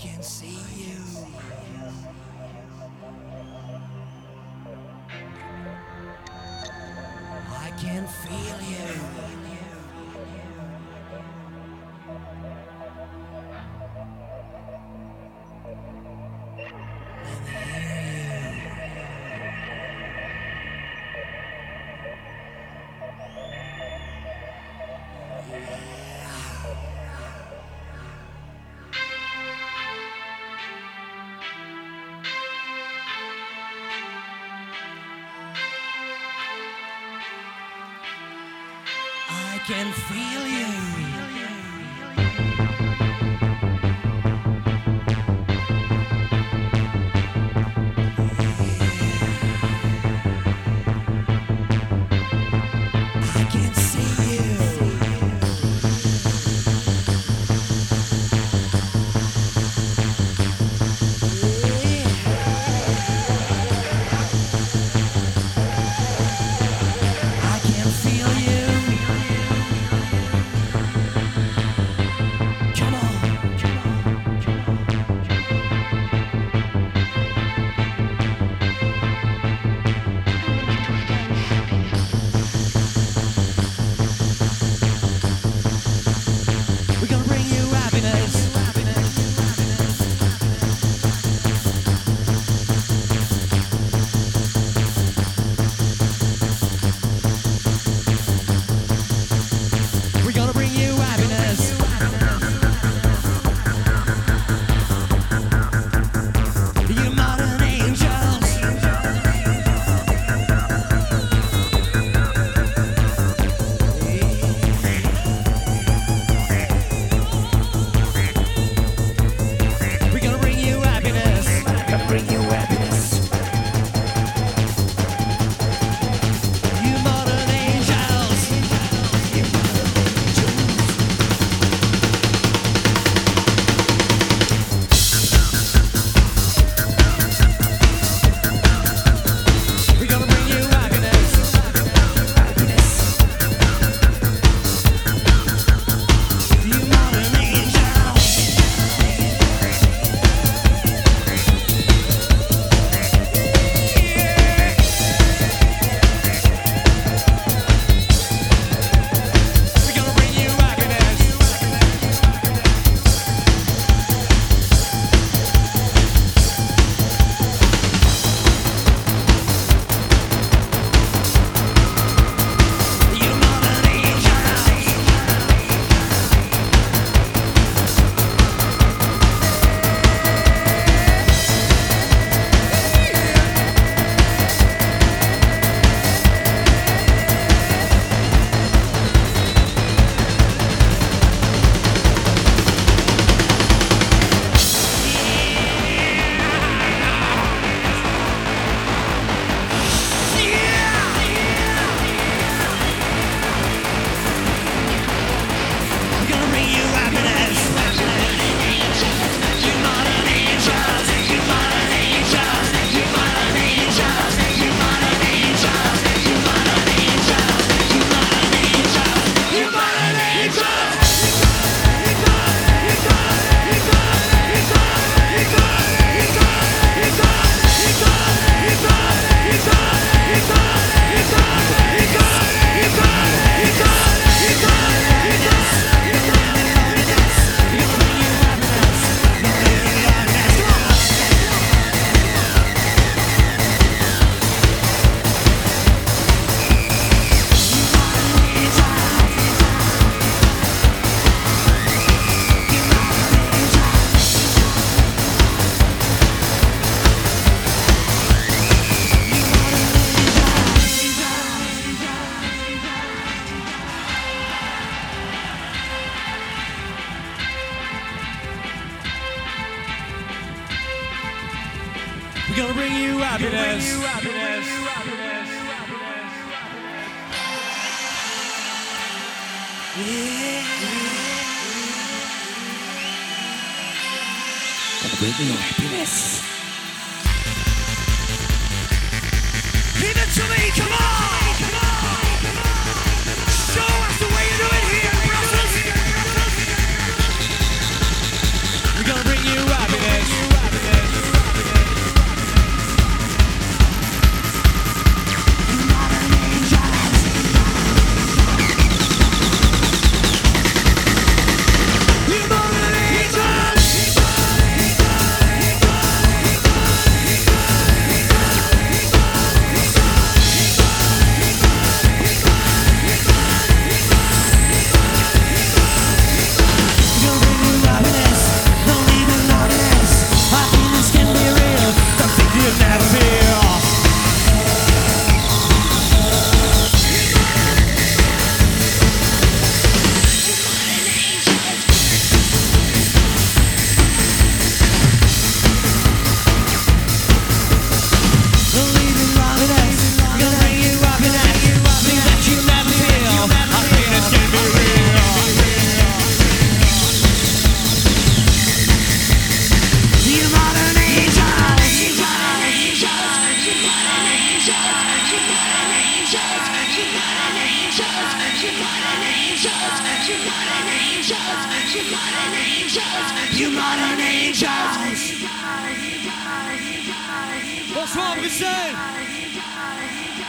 can see you. I can feel you. can feel you.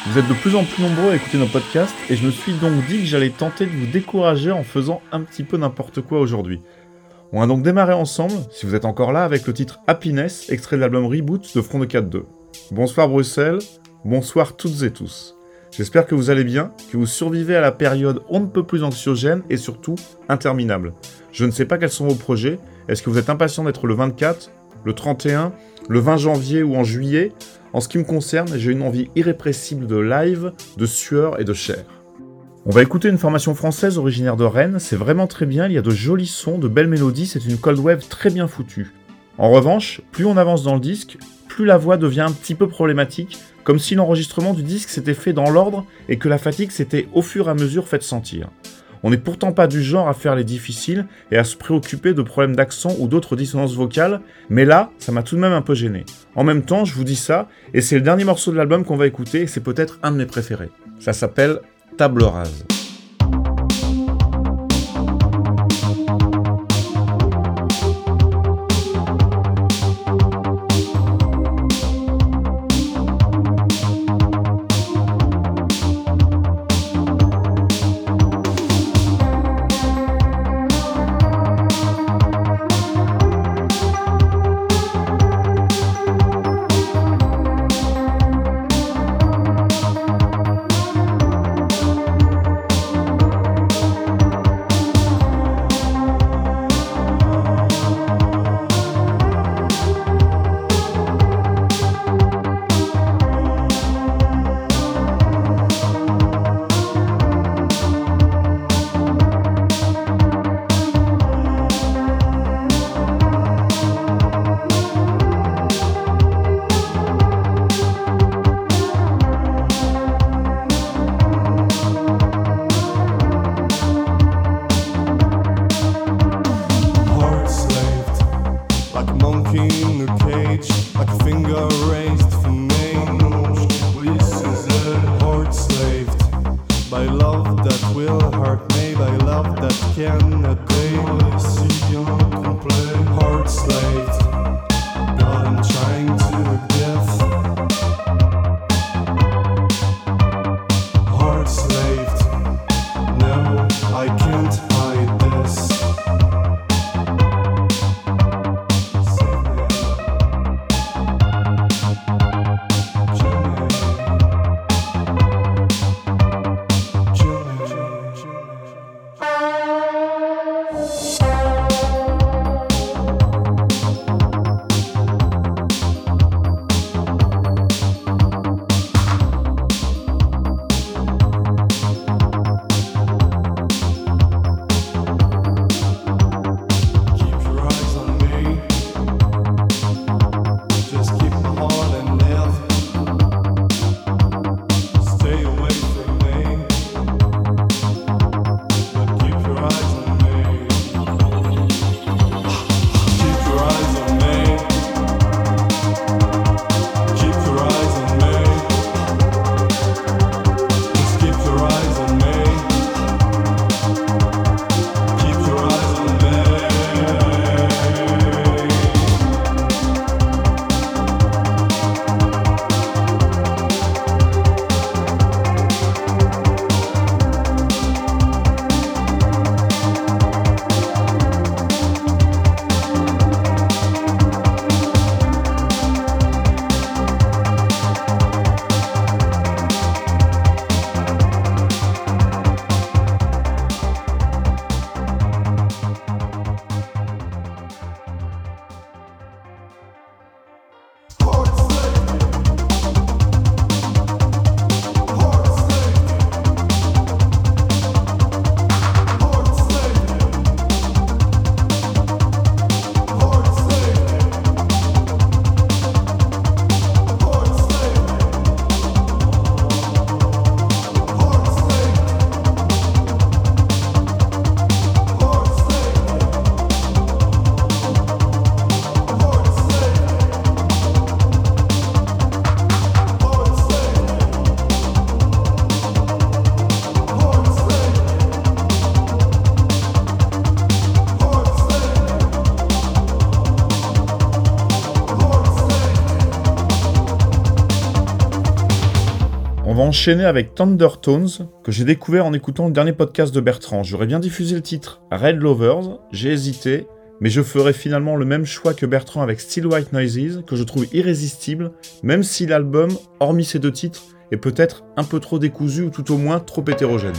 Vous êtes de plus en plus nombreux à écouter nos podcasts et je me suis donc dit que j'allais tenter de vous décourager en faisant un petit peu n'importe quoi aujourd'hui. On va donc démarrer ensemble, si vous êtes encore là, avec le titre Happiness, extrait de l'album Reboot de Front de 4-2. Bonsoir Bruxelles, bonsoir toutes et tous. J'espère que vous allez bien, que vous survivez à la période on ne peut plus anxiogène et surtout interminable. Je ne sais pas quels sont vos projets, est-ce que vous êtes impatient d'être le 24, le 31, le 20 janvier ou en juillet? En ce qui me concerne, j'ai une envie irrépressible de live, de sueur et de chair. On va écouter une formation française originaire de Rennes, c'est vraiment très bien, il y a de jolis sons, de belles mélodies, c'est une cold wave très bien foutue. En revanche, plus on avance dans le disque, plus la voix devient un petit peu problématique, comme si l'enregistrement du disque s'était fait dans l'ordre et que la fatigue s'était au fur et à mesure faite sentir. On n'est pourtant pas du genre à faire les difficiles et à se préoccuper de problèmes d'accent ou d'autres dissonances vocales, mais là, ça m'a tout de même un peu gêné. En même temps, je vous dis ça, et c'est le dernier morceau de l'album qu'on va écouter, et c'est peut-être un de mes préférés. Ça s'appelle Table rase. Enchaîner avec Thundertones, que j'ai découvert en écoutant le dernier podcast de Bertrand. J'aurais bien diffusé le titre Red Lovers, j'ai hésité, mais je ferai finalement le même choix que Bertrand avec Still White Noises, que je trouve irrésistible, même si l'album, hormis ces deux titres, est peut-être un peu trop décousu ou tout au moins trop hétérogène.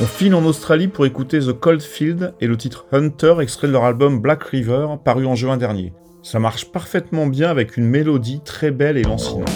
On file en Australie pour écouter The Cold Field et le titre Hunter, extrait de leur album Black River, paru en juin dernier. Ça marche parfaitement bien avec une mélodie très belle et lancinante.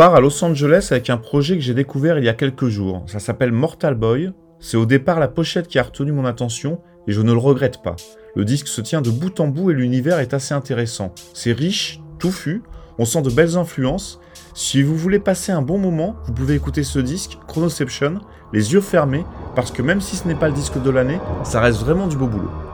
Part à Los Angeles avec un projet que j'ai découvert il y a quelques jours. Ça s'appelle Mortal Boy. C'est au départ la pochette qui a retenu mon attention et je ne le regrette pas. Le disque se tient de bout en bout et l'univers est assez intéressant. C'est riche, touffu, on sent de belles influences. Si vous voulez passer un bon moment, vous pouvez écouter ce disque, Chronoception, les yeux fermés, parce que même si ce n'est pas le disque de l'année, ça reste vraiment du beau boulot.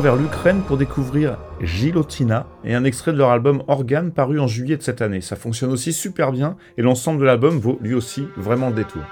Vers l'Ukraine pour découvrir Gilotina et un extrait de leur album Organe paru en juillet de cette année. Ça fonctionne aussi super bien et l'ensemble de l'album vaut lui aussi vraiment le détour.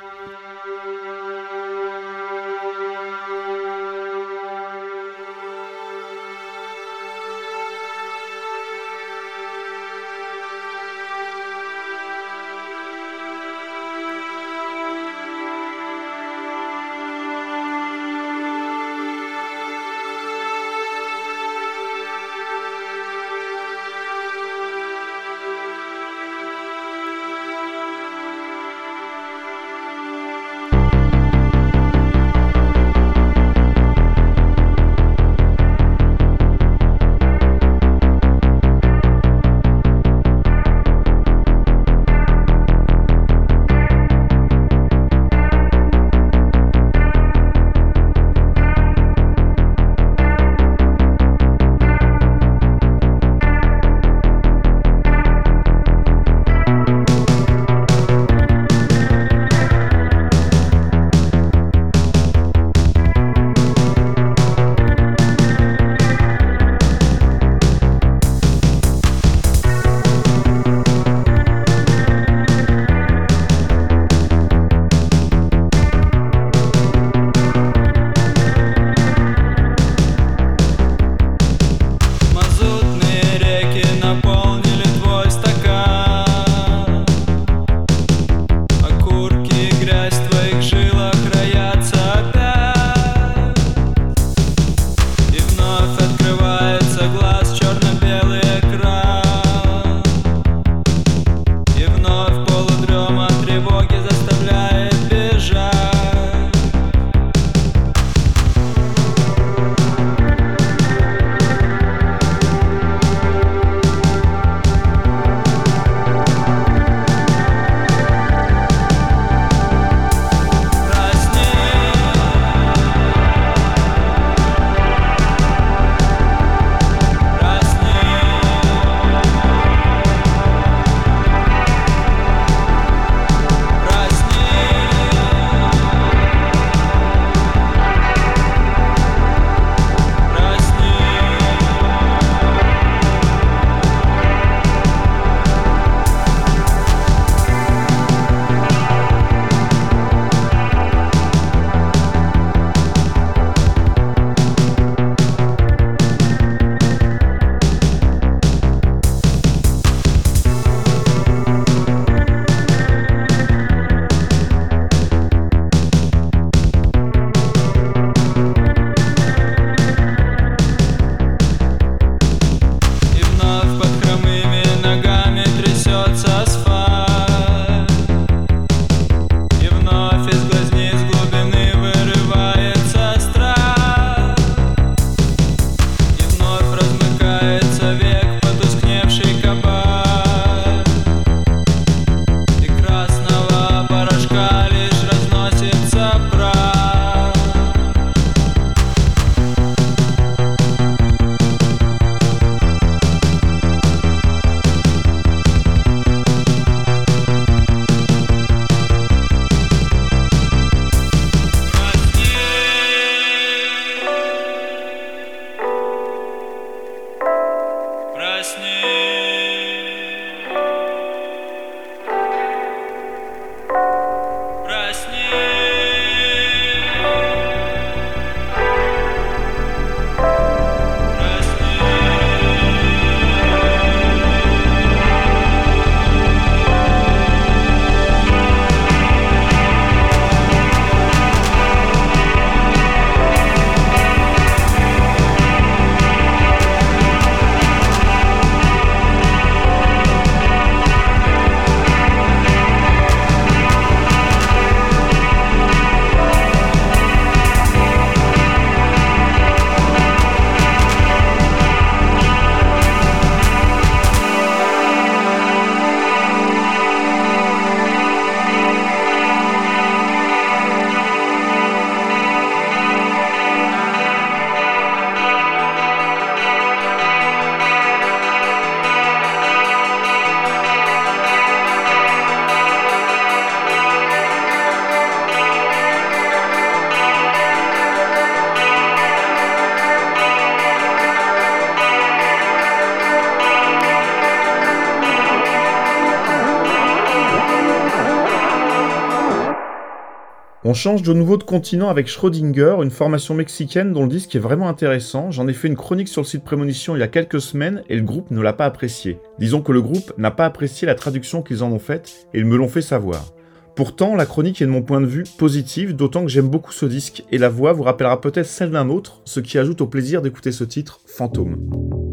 On change de nouveau de continent avec Schrödinger, une formation mexicaine dont le disque est vraiment intéressant. J'en ai fait une chronique sur le site Prémonition il y a quelques semaines et le groupe ne l'a pas apprécié. Disons que le groupe n'a pas apprécié la traduction qu'ils en ont faite et ils me l'ont fait savoir. Pourtant, la chronique est de mon point de vue positive, d'autant que j'aime beaucoup ce disque et la voix vous rappellera peut-être celle d'un autre, ce qui ajoute au plaisir d'écouter ce titre, Fantôme.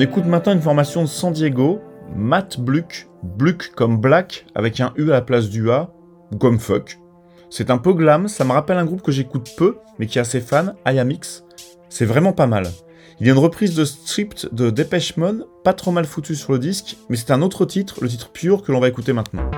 On écoute maintenant une formation de San Diego, Matt Bluck, Bluck comme Black avec un U à la place du A, ou. C'est un peu glam, ça me rappelle un groupe que j'écoute peu, mais qui a ses fans, IAMX. C'est vraiment pas mal. Il y a une reprise de Stripped de Depeche Mode, pas trop mal foutu sur le disque, mais c'est un autre titre, le titre pur que l'on va écouter maintenant.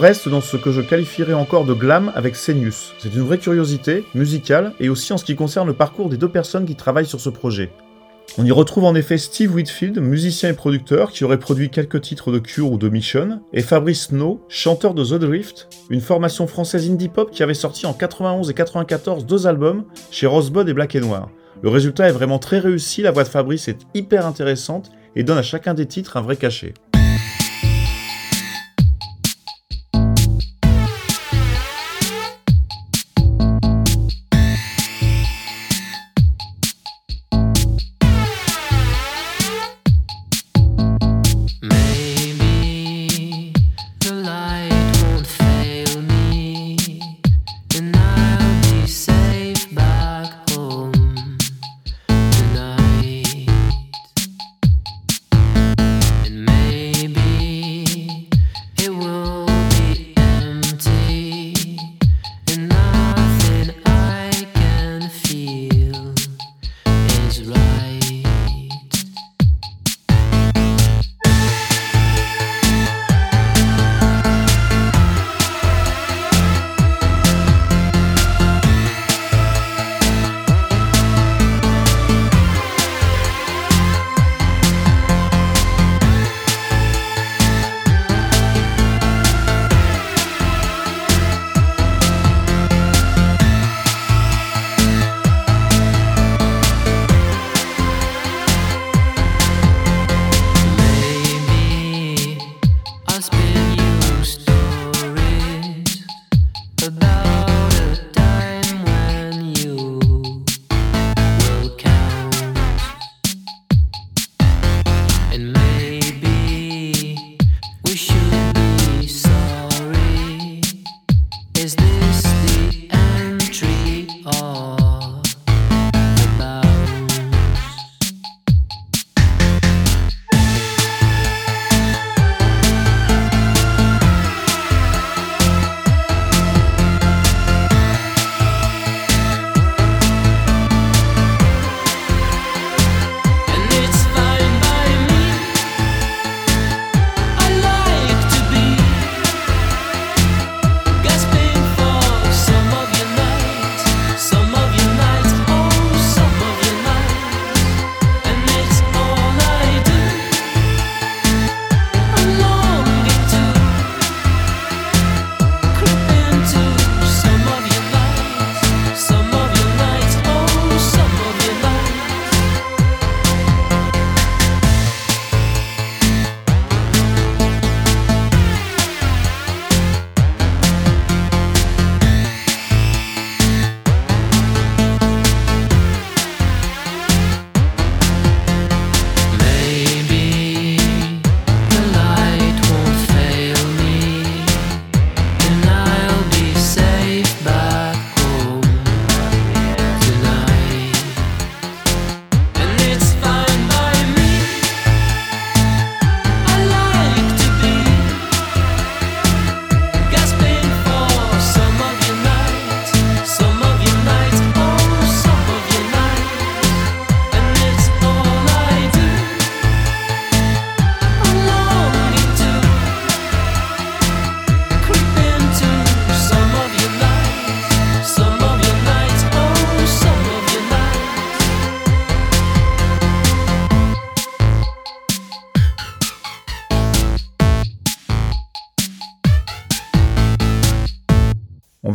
Reste dans ce que je qualifierais encore de glam avec Senius. C'est une vraie curiosité, musicale, et aussi en ce qui concerne le parcours des deux personnes qui travaillent sur ce projet. On y retrouve en effet Steve Whitfield, musicien et producteur, qui aurait produit quelques titres de Cure ou de Mission, et Fabrice Snow, chanteur de The Drift, une formation française indie pop qui avait sorti en 91 et 94 deux albums chez Rosebud et Black Noir. Le résultat est vraiment très réussi, la voix de Fabrice est hyper intéressante et donne à chacun des titres un vrai cachet.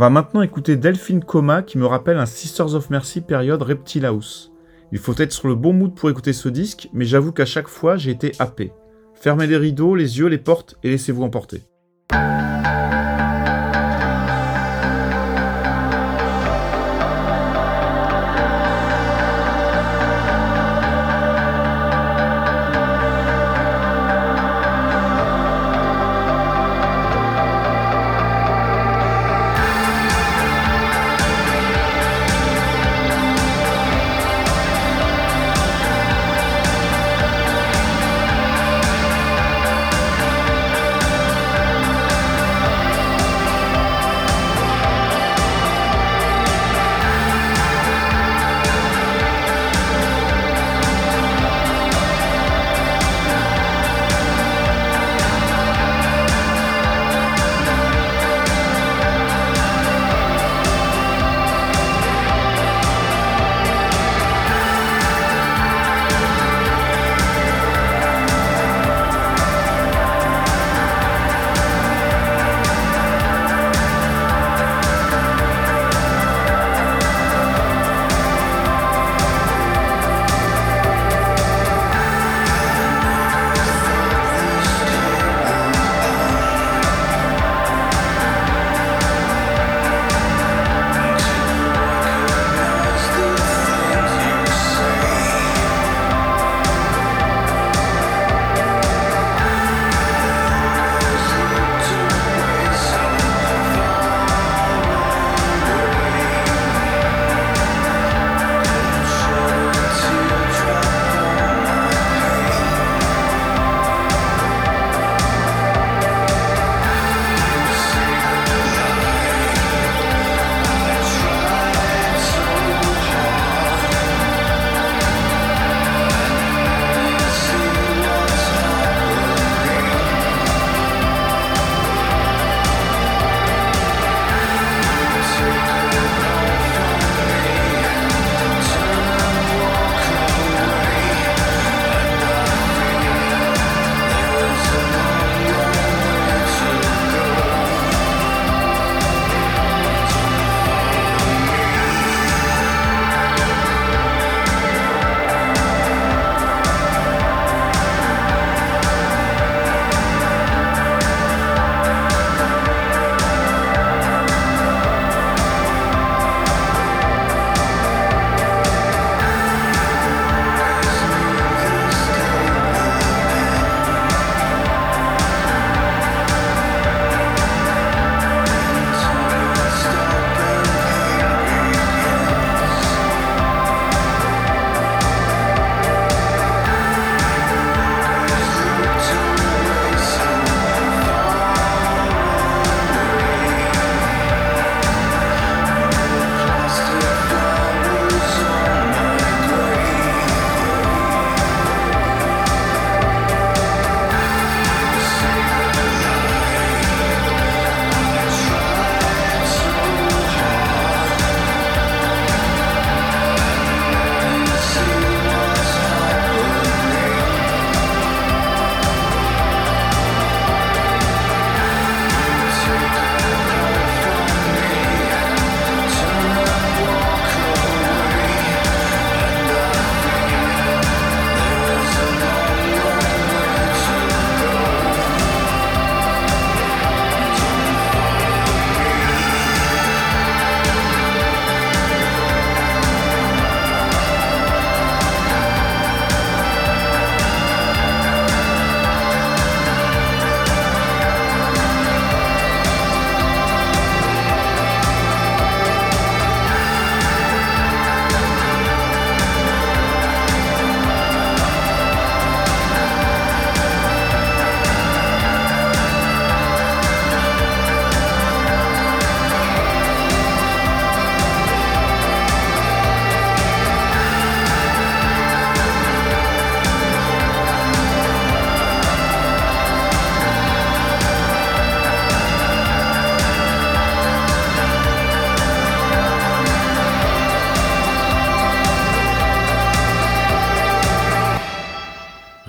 Va maintenant écouter Delphine Coma qui me rappelle un Sisters of Mercy période Reptile House. Il faut être sur le bon mood pour écouter ce disque, mais j'avoue qu'à chaque fois j'ai été happé. Fermez les rideaux, les yeux, les portes et laissez-vous emporter.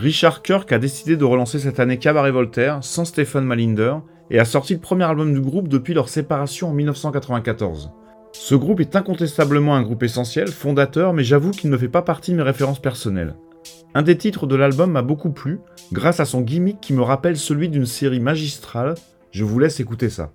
Richard Kirk a décidé de relancer cette année Cabaret Voltaire sans Stephen Malinder et a sorti le premier album du groupe depuis leur séparation en 1994. Ce groupe est incontestablement un groupe essentiel, fondateur, mais j'avoue qu'il ne fait pas partie de mes références personnelles. Un des titres de l'album m'a beaucoup plu, grâce à son gimmick qui me rappelle celui d'une série magistrale. Je vous laisse écouter ça.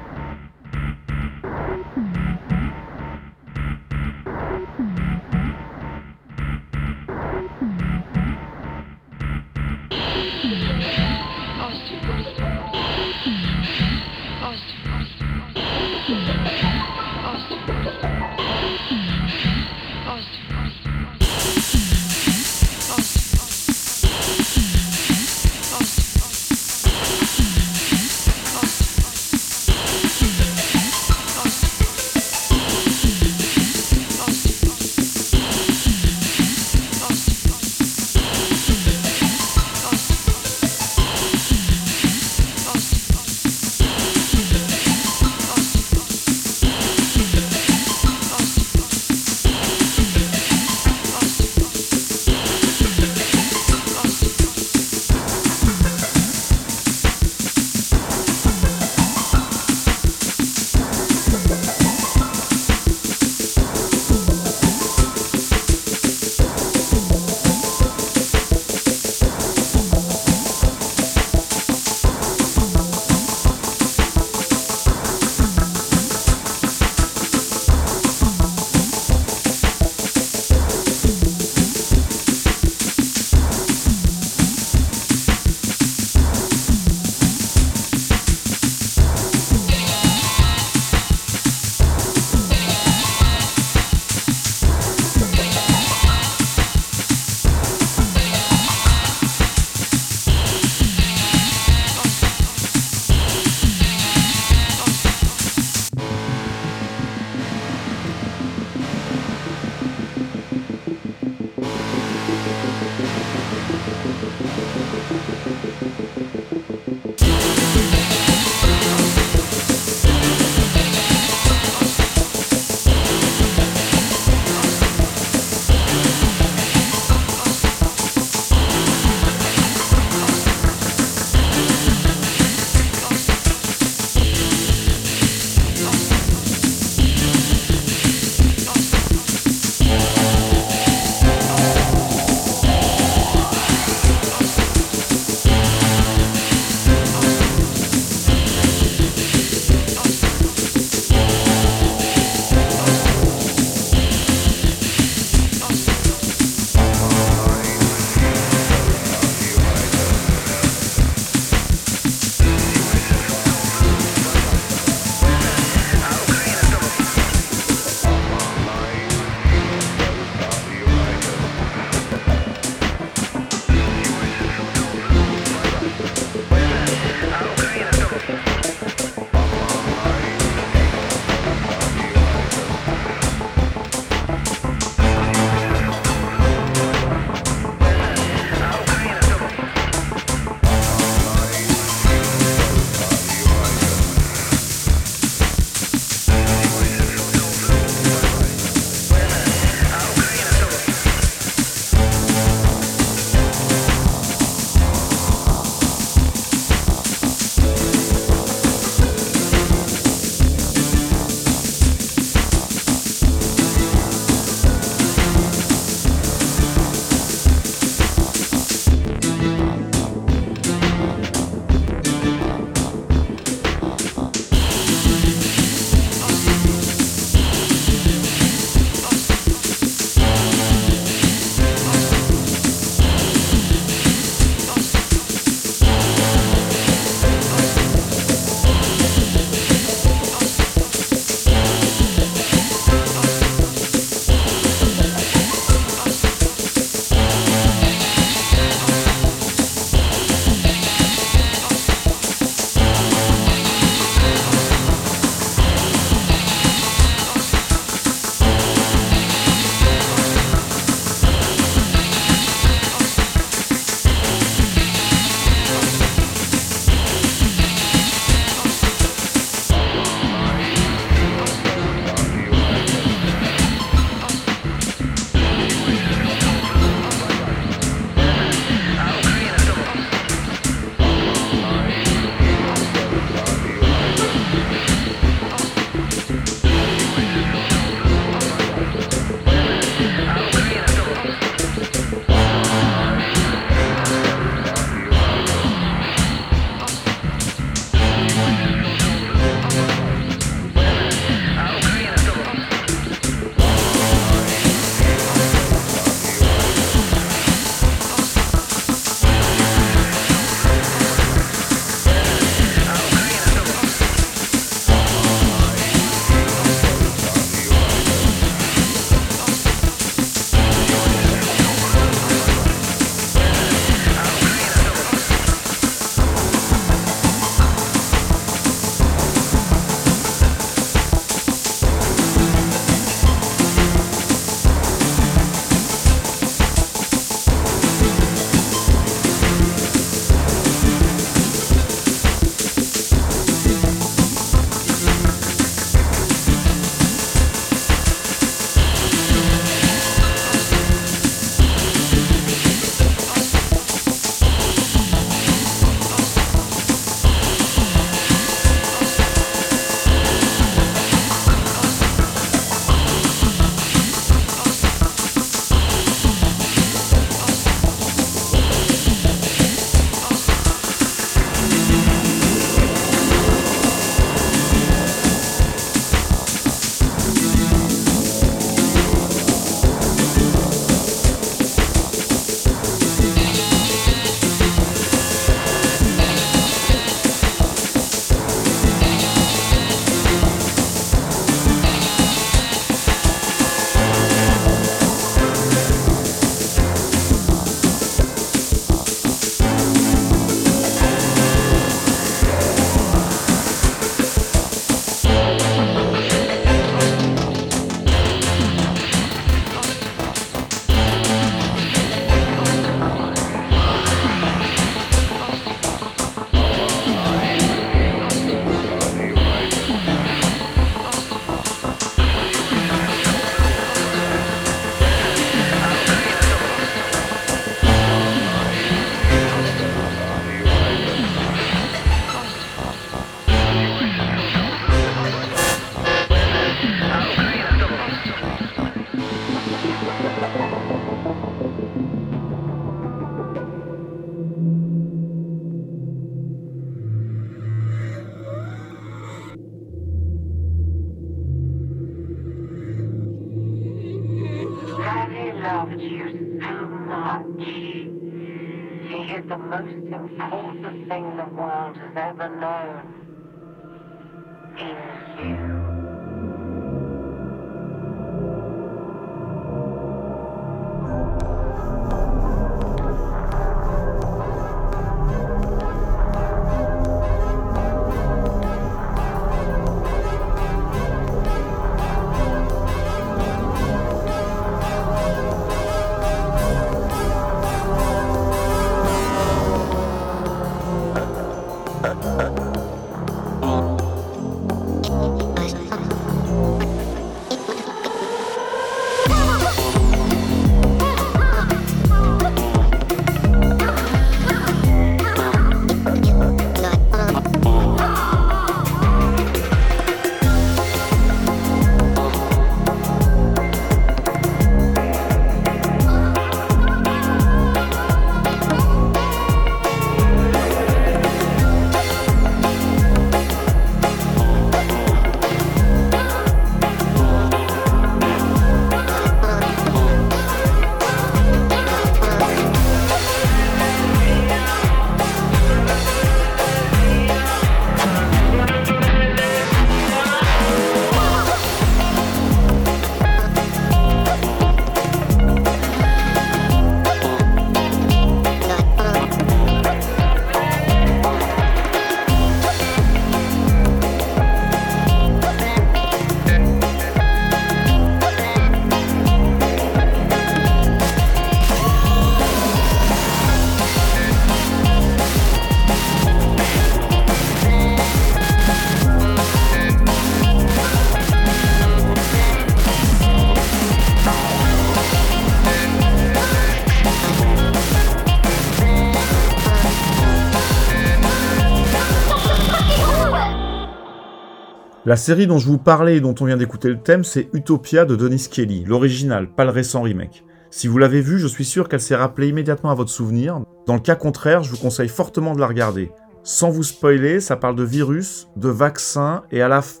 La série dont je vous parlais et dont on vient d'écouter le thème, c'est Utopia de Denis Kelly, l'original, pas le récent remake. Si vous l'avez vu, je suis sûr qu'elle s'est rappelée immédiatement à votre souvenir. Dans le cas contraire, je vous conseille fortement de la regarder. Sans vous spoiler, ça parle de virus, de vaccins et à la f...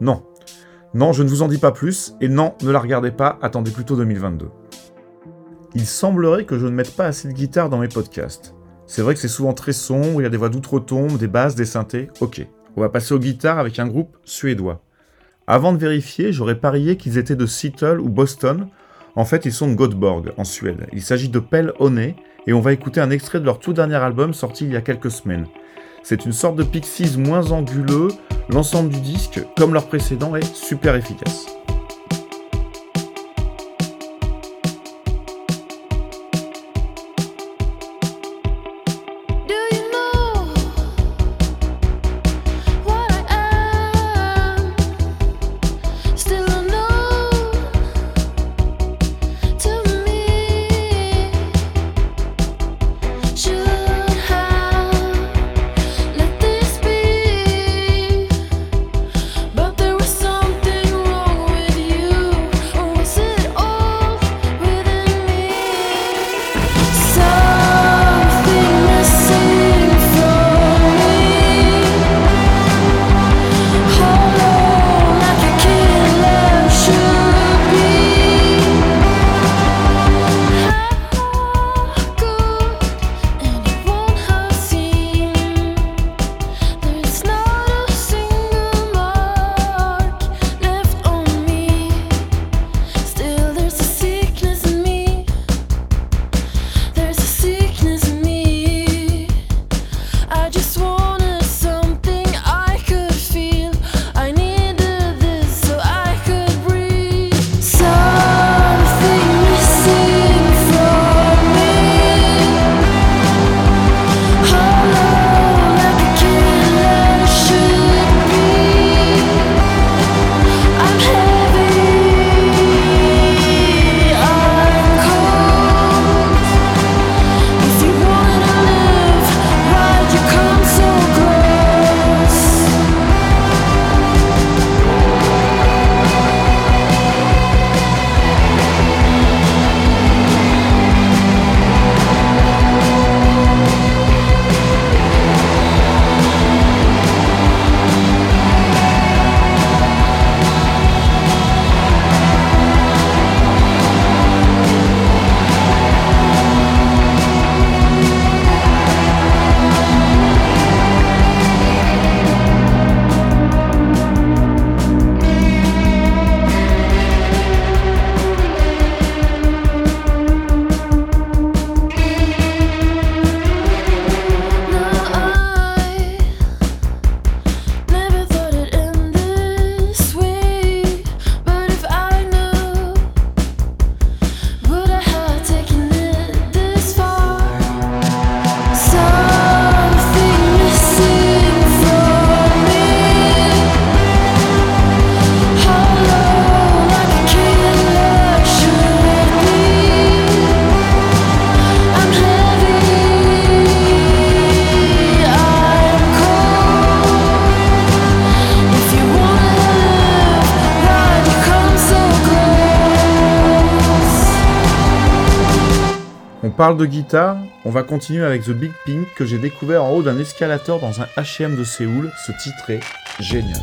Non. Non, je ne vous en dis pas plus, et non, ne la regardez pas, attendez plutôt 2022. Il semblerait que je ne mette pas assez de guitare dans mes podcasts. C'est vrai que c'est souvent très sombre, il y a des voix d'outre-tombe, des basses, des synthés, ok. On va passer aux guitares avec un groupe suédois. Avant de vérifier, j'aurais parié qu'ils étaient de Seattle ou Boston. En fait, ils sont de Göteborg, en Suède. Il s'agit de Pell Honey, et on va écouter un extrait de leur tout dernier album sorti il y a quelques semaines. C'est une sorte de Pixies moins anguleux, l'ensemble du disque, comme leur précédent, est super efficace. Parle de guitare, on va continuer avec The Big Pink que j'ai découvert en haut d'un escalator dans un H&M de Séoul. Ce titre est génial.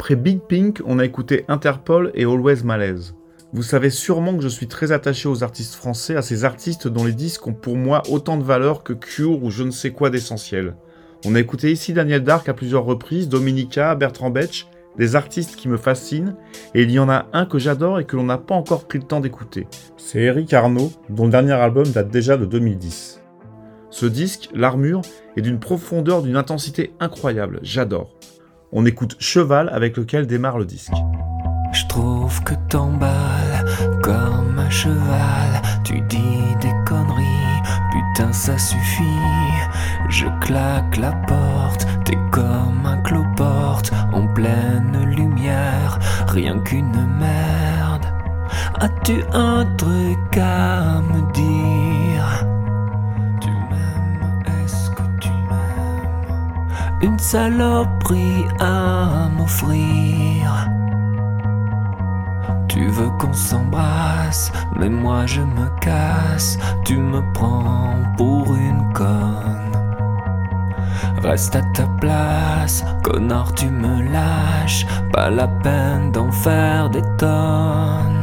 Après Big Pink, on a écouté Interpol et Always Malaise. Vous savez sûrement que je suis très attaché aux artistes français, à ces artistes dont les disques ont pour moi autant de valeur que Cure ou je ne sais quoi d'essentiel. On a écouté ici Daniel Dark à plusieurs reprises, Dominica, Bertrand Betch, des artistes qui me fascinent, et il y en a un que j'adore et que l'on n'a pas encore pris le temps d'écouter. C'est Eric Arnaud, dont le dernier album date déjà de 2010. Ce disque, L'Armure, est d'une profondeur, d'une intensité incroyable, j'adore. On écoute Cheval avec lequel démarre le disque. Je trouve que t'emballes comme un cheval. Tu dis des conneries, putain ça suffit. Je claque la porte, t'es comme un cloporte en pleine lumière, rien qu'une merde. As-tu un truc à me dire? Une saloperie à m'offrir. Tu veux qu'on s'embrasse, mais moi je me casse. Tu me prends pour une conne. Reste à ta place, connard, tu me lâches. Pas la peine d'en faire des tonnes.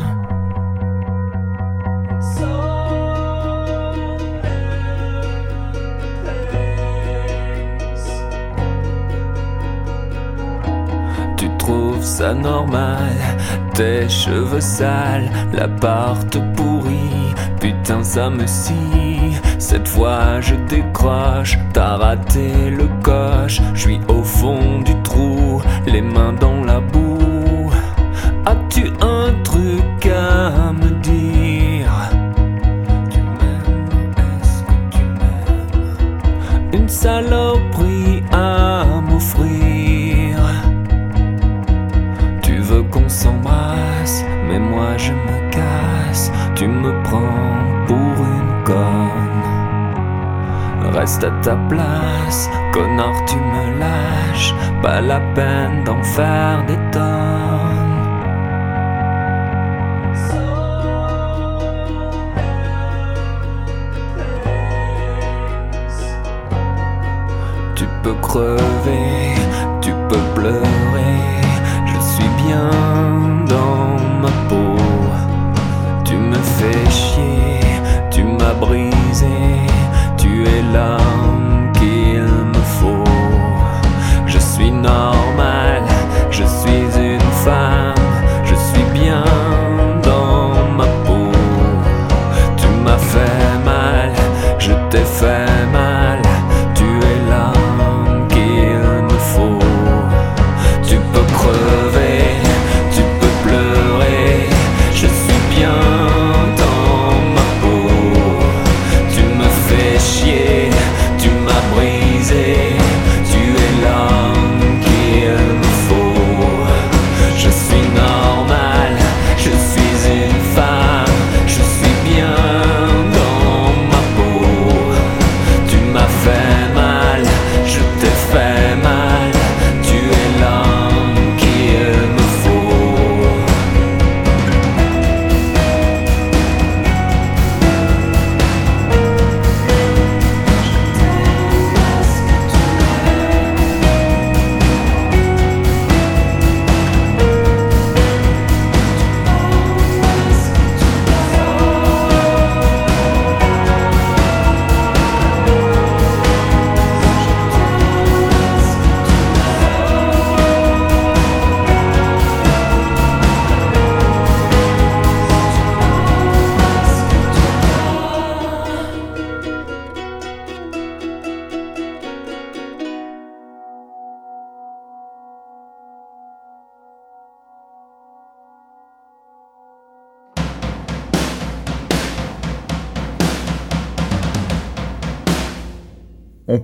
Tu trouves ça normal, tes cheveux sales, l'appart pourri, putain ça me scie. Cette fois je décroche, t'as raté le coche, je suis au fond du trou, les mains dans la boue. As-tu un truc à me dire? Tu m'aimes, est-ce que tu m'aimes? Une saloperie à. Moi je me casse. Tu me prends pour une conne. Reste à ta place, connard, tu me lâches. Pas la peine d'en faire des tonnes. Tu peux crever, tu peux pleurer. Je suis bien Tu es l'homme qu'il me faut. Je suis normal, je suis une femme. Je suis bien dans ma peau. Tu m'as fait mal, je t'ai fait mal. Tu es l'homme qu'il me faut. Tu peux crever,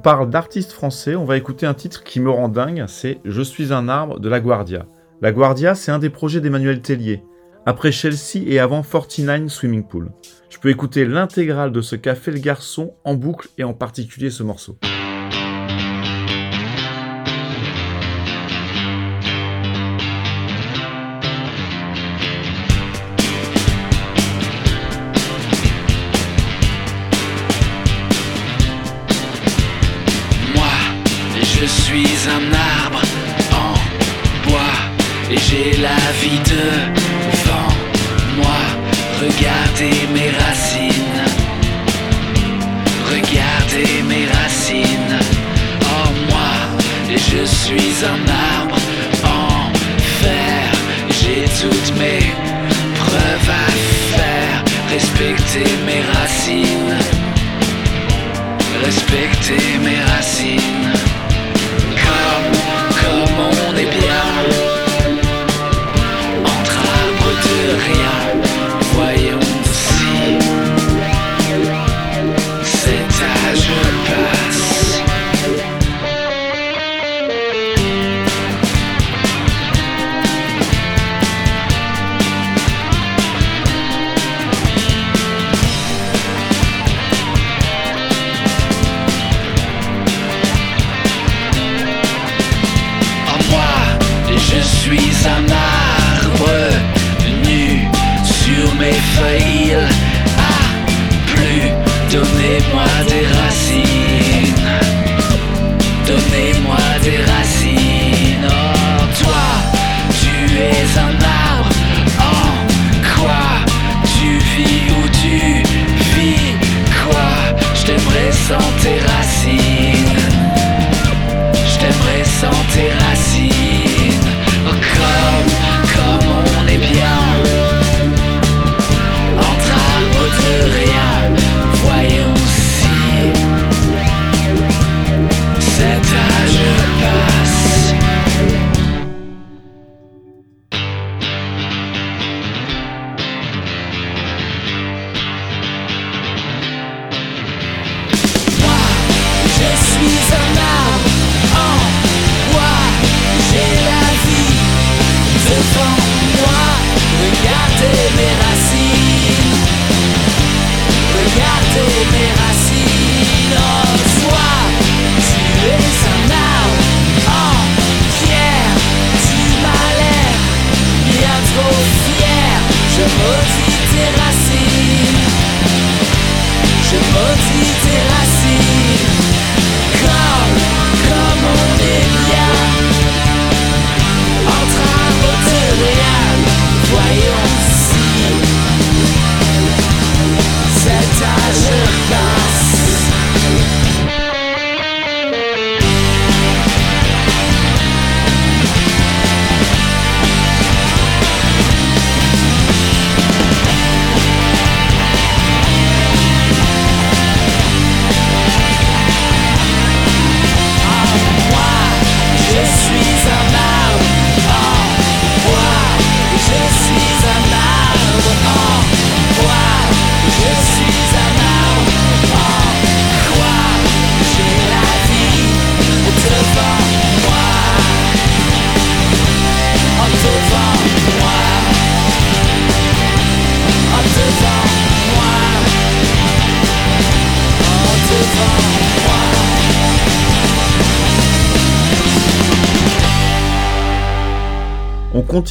parle d'artistes français, on va écouter un titre qui me rend dingue, c'est Je suis un arbre de La Guardia. La Guardia, c'est un des projets d'Emmanuel Tellier, après Chelsea et avant 49 Swimming Pool. Je peux écouter l'intégrale de ce qu'a fait le garçon en boucle et en particulier ce morceau.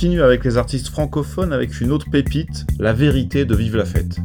continue avec les artistes francophones avec une autre pépite, La vérité de Vive la fête.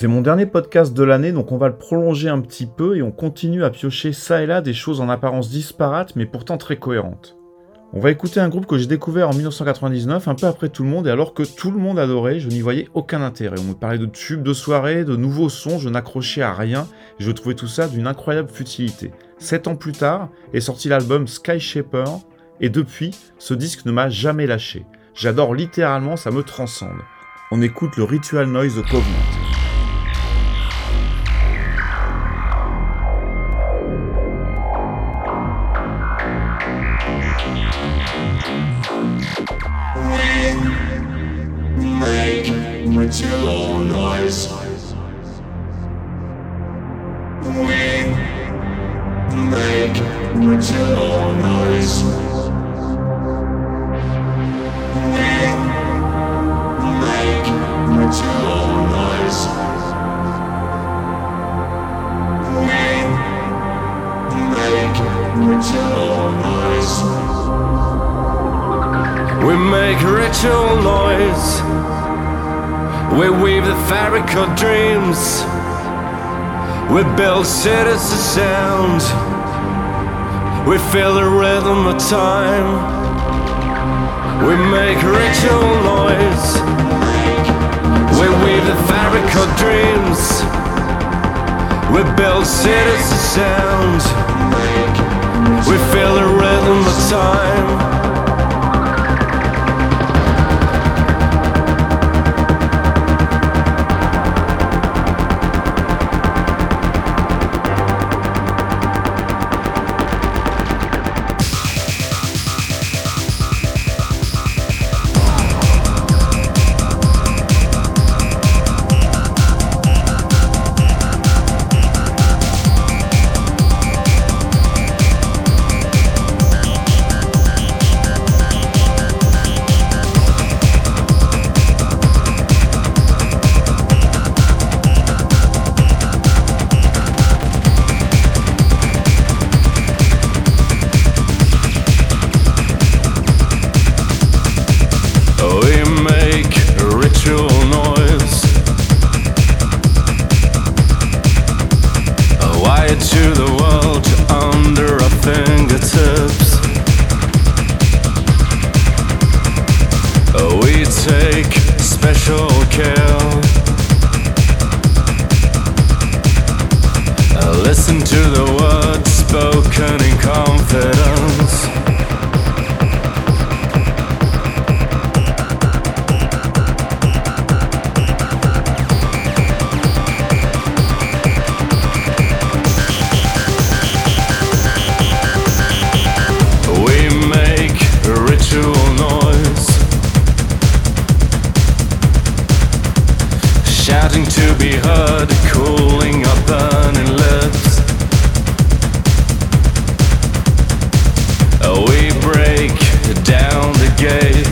C'est mon dernier podcast de l'année, donc on va le prolonger un petit peu et on continue à piocher ça et là des choses en apparence disparates mais pourtant très cohérentes. On va écouter un groupe que j'ai découvert en 1999, un peu après tout le monde, et alors que tout le monde adorait, je n'y voyais aucun intérêt. On me parlait de tubes de soirée, de nouveaux sons, je n'accrochais à rien, et je trouvais tout ça d'une incroyable futilité. Sept ans plus tard est sorti l'album Sky Shaper, et depuis, ce disque ne m'a jamais lâché. J'adore littéralement, ça me transcende. On écoute le Ritual Noise de Covenant. Feel the rhythm of time. We make ritual noise. We weave the fabric of dreams. We build cities of sound. We feel the rhythm of time. Shouting to be heard, cooling our burning lips. We break down the gates,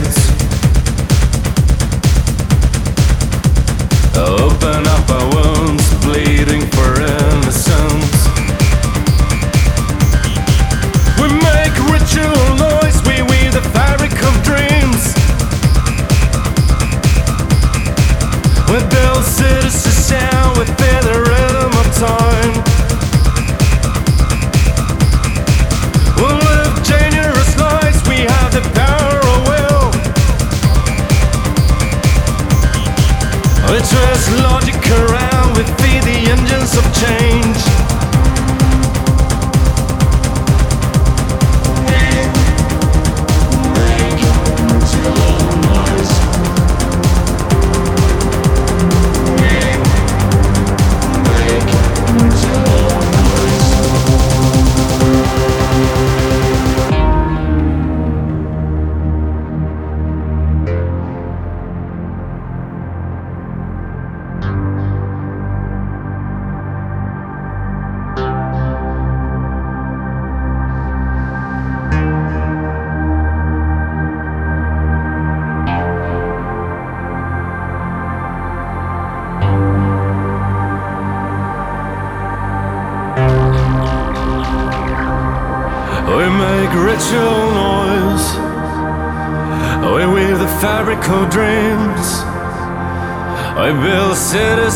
time. We live dangerous lives, we have the power of will. We twist logic around, we feed the engines of change.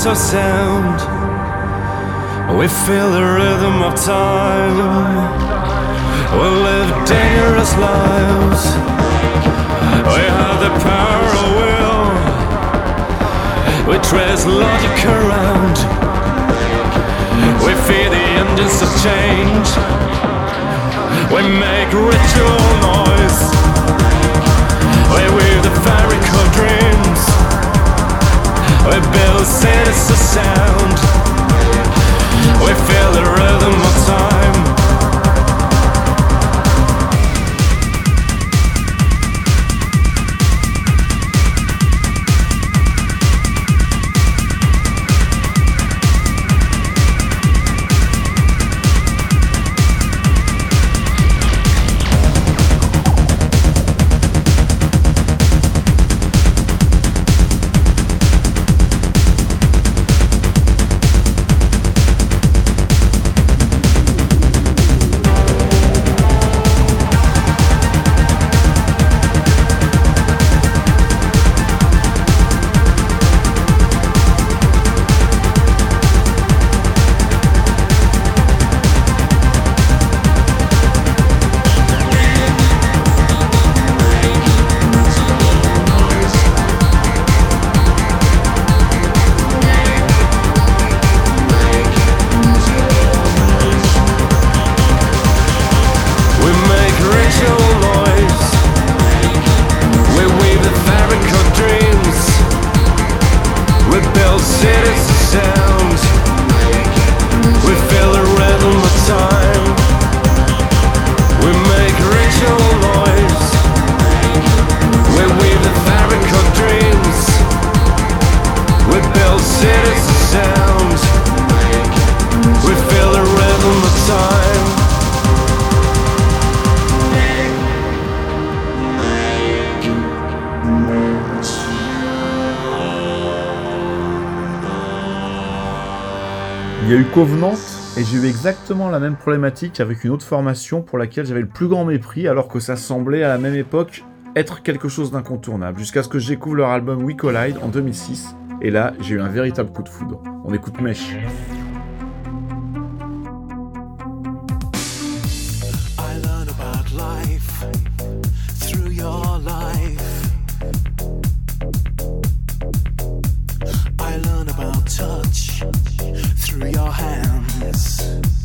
Of sound. We feel the rhythm of time. We live dangerous lives. We have the power of will. We trace logic around. We feed the engines of change. We make ritual noise. Of sound. We feel the rhythm of time. Covenant et j'ai eu exactement la même problématique avec une autre formation pour laquelle j'avais le plus grand mépris alors que ça semblait à la même époque être quelque chose d'incontournable jusqu'à ce que je leur album We Collide en 2006 et là j'ai eu un véritable coup de foudre. On écoute Mesh. Your hands.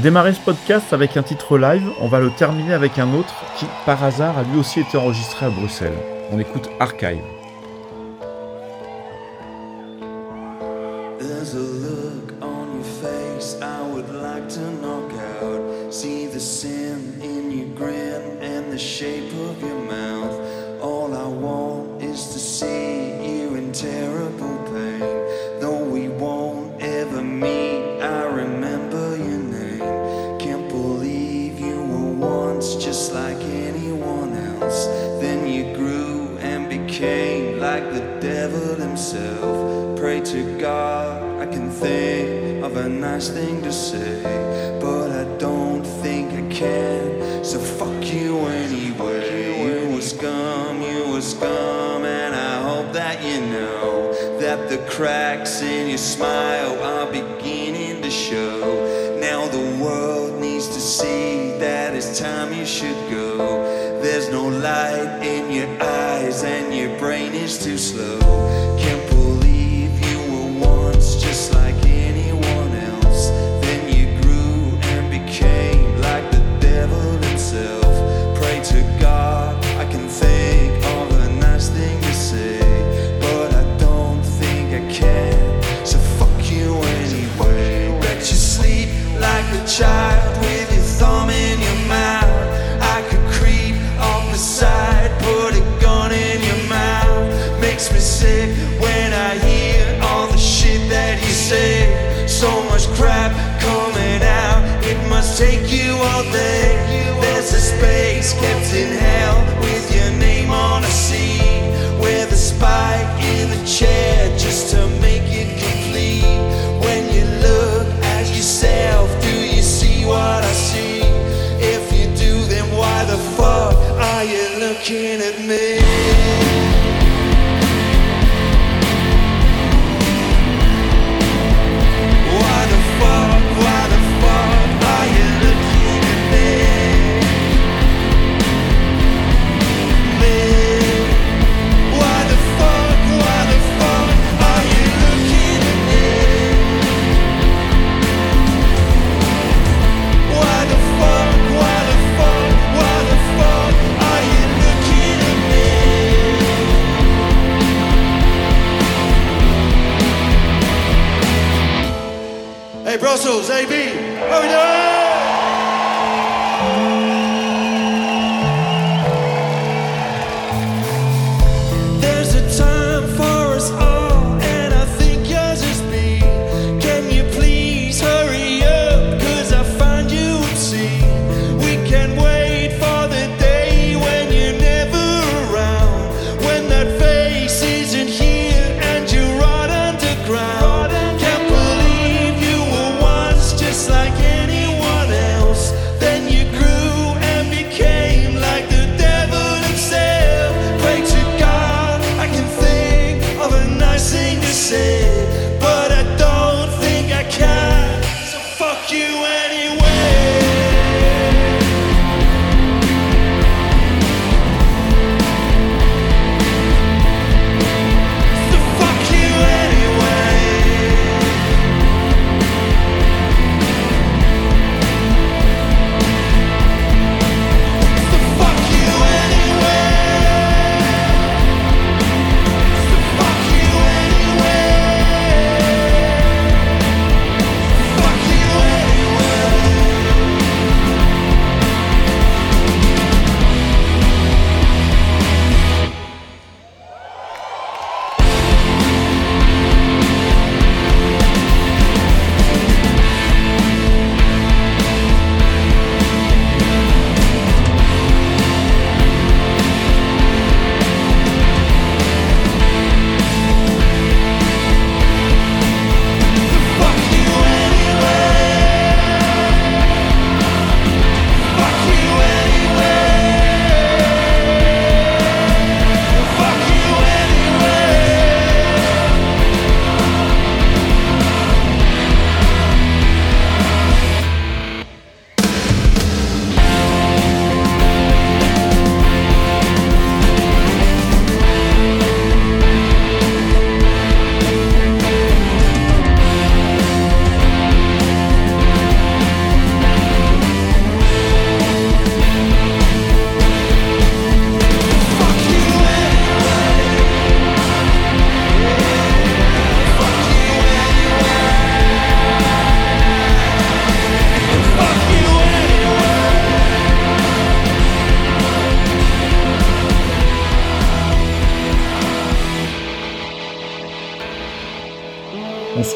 démarré ce podcast avec un titre live, on va le terminer avec un autre qui, par hasard, a lui aussi été enregistré à Bruxelles. On écoute Archive.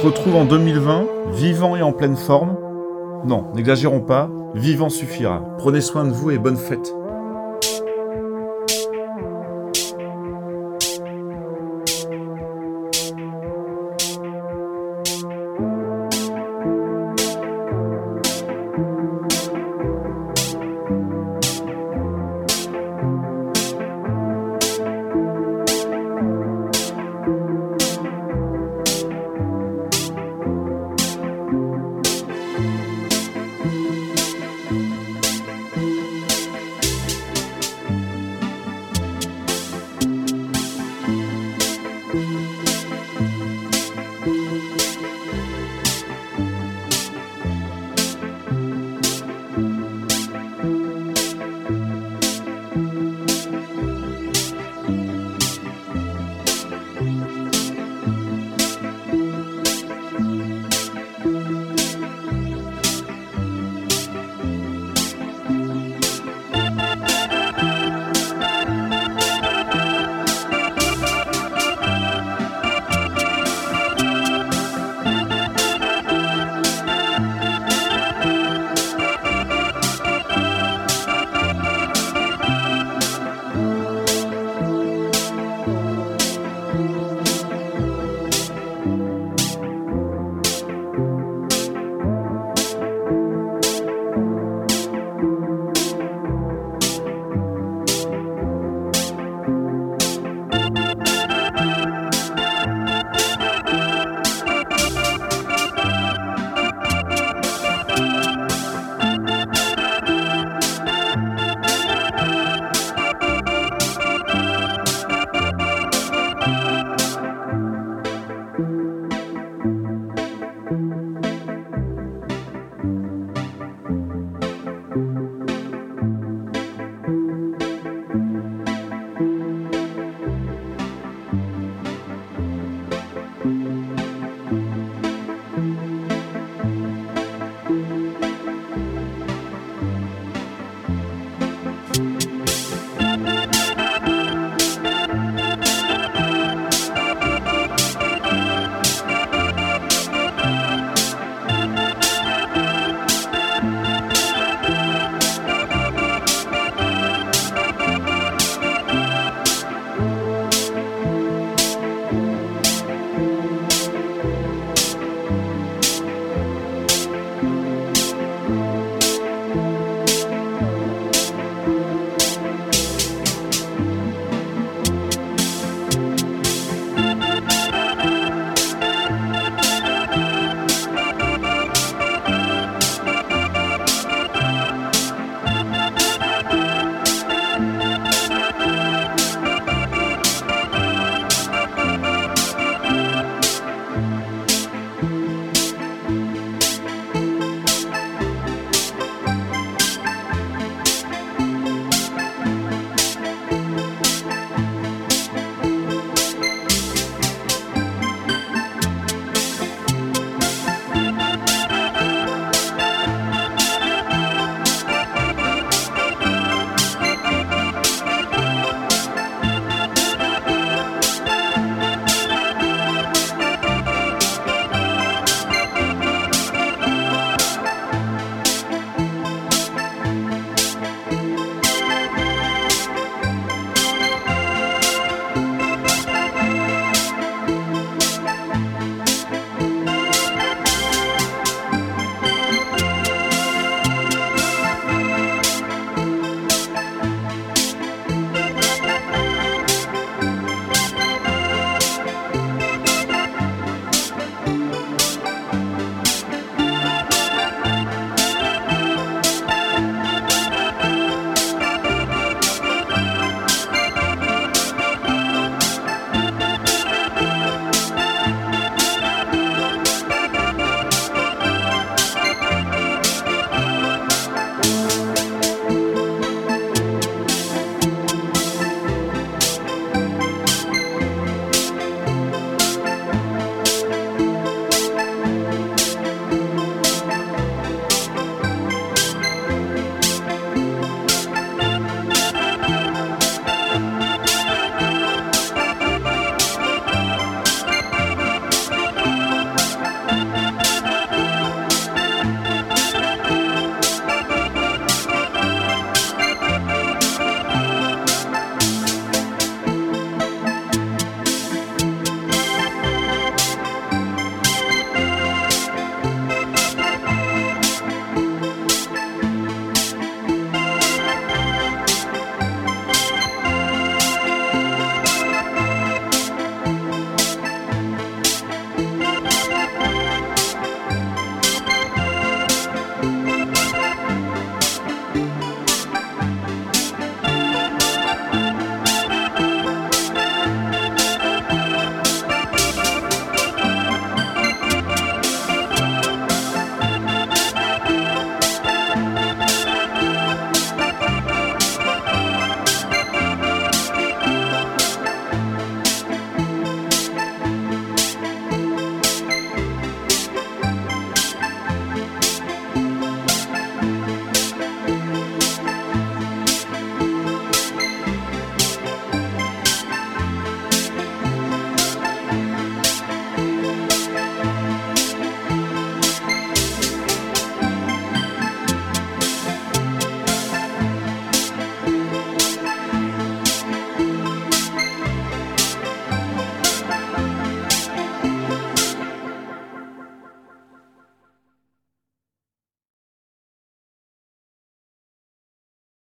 Retrouve en 2020, vivant et en pleine forme? Non, n'exagérons pas, vivant suffira. Prenez soin de vous et bonne fête.